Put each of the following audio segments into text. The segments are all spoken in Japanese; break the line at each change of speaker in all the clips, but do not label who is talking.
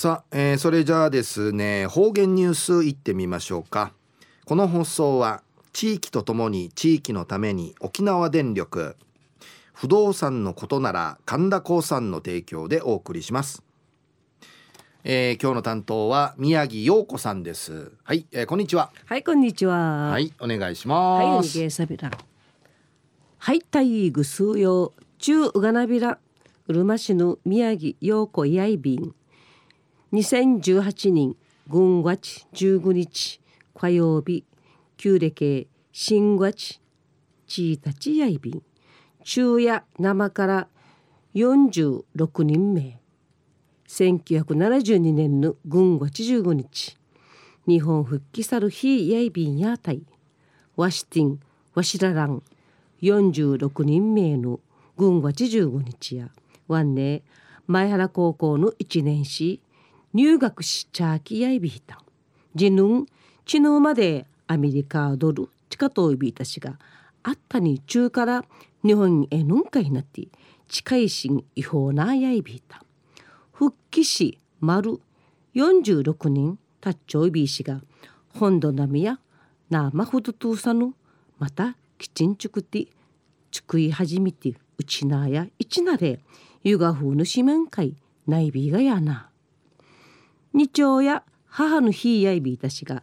さあ、えー、それじゃあですね方言ニュースいってみましょうか。この放送は地域とともに地域のために沖縄電力不動産のことなら神田興産の提供でお送りします。えー、今日の担当は宮城陽子さんです。はい、えー、こんにちは。
はいこんにちは。
はいお願いします。はい
たいぐすうよ中うがなびらうるま市の宮城陽子やいびん2018年軍月15日火曜日旧暦新月ちいたちやいびん昼夜生から46人目1972年の軍月15日日本復帰さる日やいびんやたいワシティンワシララン46人名の軍月15日やワンネ前原高校の1年し入学しチャーキやいびいた。ジヌン知能までアメリカドル地下といびいたしがあったに中から日本へぬんかいなって近いしん違法なやいびいた。復帰し丸46人たっちょいびいしが本土並みやなまほどとうさぬまたきちんちゅくてちくい始めてうちなやいちなれゆがふうぬしめんかいないびがやな。二丁や母の日やいびいたしが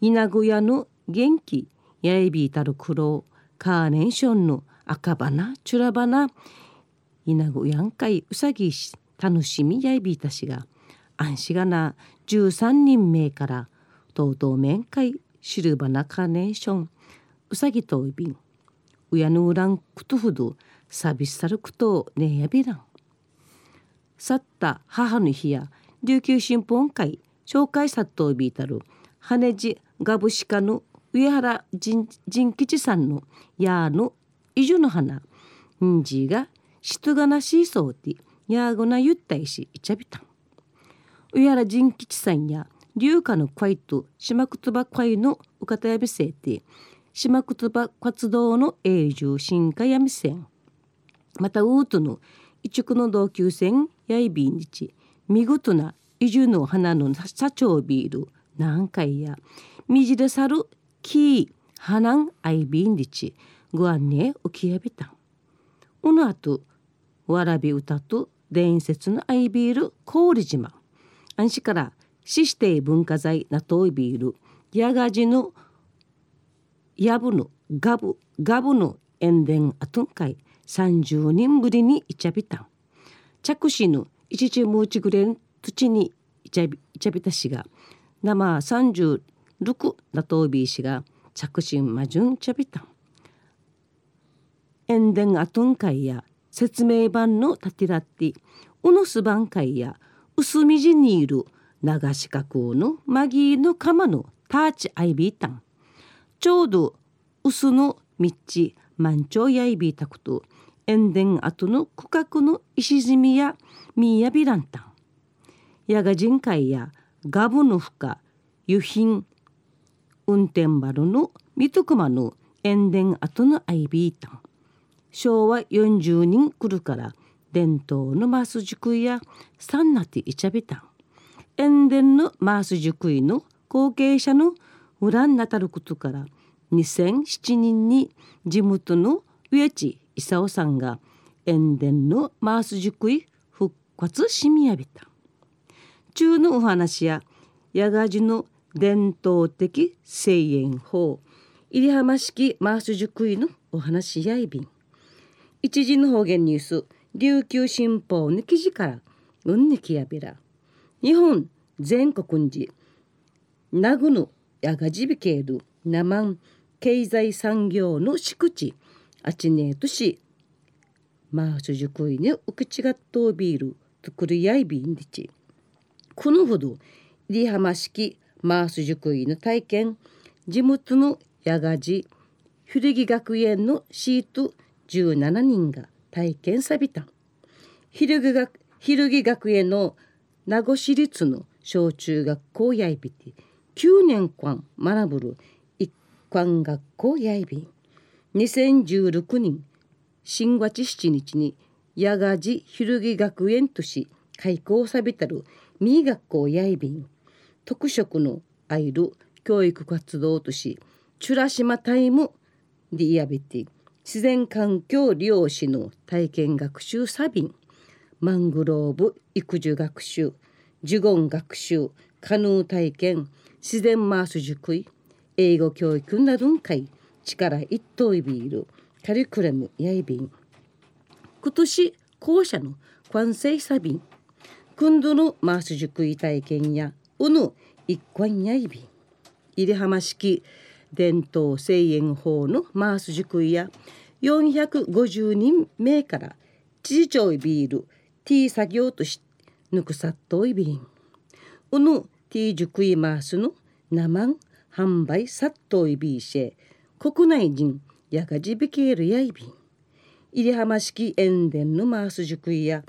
稲小屋の元気やいびいたる苦労カーネーションの赤花チュラ花稲小やんかいうさぎし楽しみやいびいたしが安心がな13人名からとうとう面会シルバナカーネーションうさぎといびんうやぬうらんくとふどさびさるくとねやびらん去った母の日や琉球新報会紹介さっといびいたる羽地ガブシカの上原仁吉さんのやの移住の花んじがしとがなしそうてやーごなゆったいしいちゃびたん。うやら人吉さんや龍華の会と島くつば会のうかたやびせいて島くつば活動の永住新化やみせん。またウートの一区の同級生やいびんにち見事な移住の花の社長ビール。何回やみじでさるキー花んアイビンリチご案内浮きやびた。ん。うのあとわらび歌と伝説のアイビール氷島。安市から死して文化財ナトイビールヤガジのヤブのガブガブの塩田アトン会30人ぶりにイチャビタン着手の一時ムーチグレン土にイチャビイチャビタ氏が生36ナトイビー氏が着信マジュンチャビタン。塩田アトン会や説明版の立てらってうのすばん会や薄みじにいる長四角のマギーの釜のターチアイビータンちょうど薄のみっち満潮やいびいたこと塩田跡の区画の石積みやミーヤビランタンやが人会やガブのふか油品運転丸の三徳間の塩田跡のアイビータン昭和40人来るから伝統のマース塾やサンナティイチャビタン塩田のマース塾の後継者の裏になたることから2007年に地元の植地勲さんが塩田のマース塾復活しみやびた中のお話や八賀寺の伝統的声援法入浜式マース塾のお話やいびん。一時の方言ニュース琉球新報の記事からうんにきやびら。日本全国に名護のやがじびける生経済産業の敷地。あちねえとしまあすじくいねうくちがっとビール作りやいびんでち。このほどリハマ式マース塾院の体験地元のやがじ古着学園のシート17人が体験さびた。昼木学昼木学園の名護市立の小中学校やいびて9年間学ぶる一貫学校やいび2016年新月7日に八賀寺昼木学園とし開校さびたるミー学校やいびん特色のあいる教育活動としチュラシマタイムディアビティ自然環境利用士の体験学習サビンマングローブ育児学習呪言学習カヌー体験自然マース塾医英語教育などんかい力一等いビールカリクラムやいびん。今年校舎の関西サビン今度のマース塾医体験やうぬ一貫やいびん入れ浜式伝統声援法のマース塾医や450人目から知事長いビール T 作業としぬくさっといびんうぬ T 塾医マースの生販売さっといびいし国内人やがじびけるやいびん入浜式塩田のマース塾医や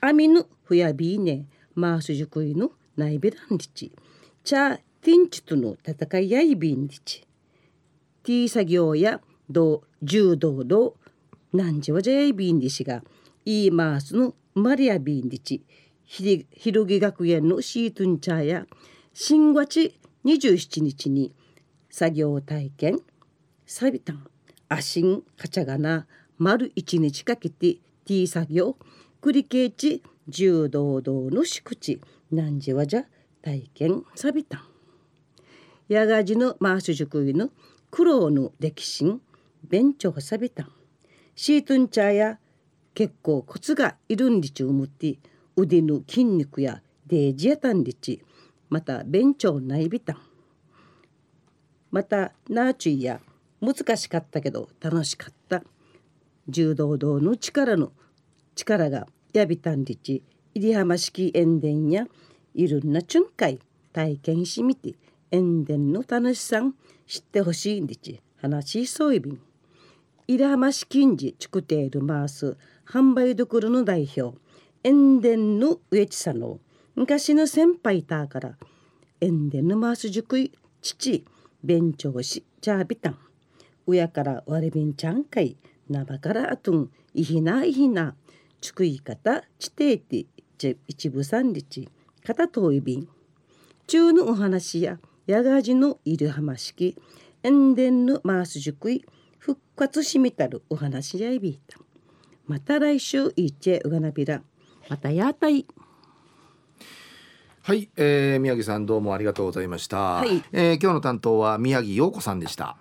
アミふやびいねマース塾医の内ベランリチチャティンチとの戦いやいびんリチティー作業や道柔道道なんじわじゃやいびんリシがイーマースのマリアビンリチひろぎ学園のシートンチャーや新月27日に作業体験。サビタンアシンカチャガナ丸一日かけて T 作業。繰り返し柔道道の宿地何時はじゃ体験サビタンやがじのマース塾の苦労の歴史勉強サビタンシートンチャーや結構コツがいるんりちうむって腕の筋肉やデージやたんりち。また勉強ないびたん。またナーチュイや難しかった。けど楽しかった柔道道の力の力がやびたんりち入浜式塩田やいろんなチュンカイ体験しみて塩田の楽しさん知ってほしいんりち話しそういびん入浜市近次チクテールマース販売どころの代表塩田の植地さの昔の先輩たから塩田のマース塾い父勉強しチャービタン親から割りびんちゃんかいなばからあとんいひないひなちくい方ちていて一部三日片遠いびん。中のお話ややがじのいる浜式塩田のマース塾い復活しみたるお話やいびいた。また来週いっちえうがなびら。またやたい。
はい、えー、宮城さんどうもありがとうございました、
はい。
えー今日の担当は宮城陽子さんでした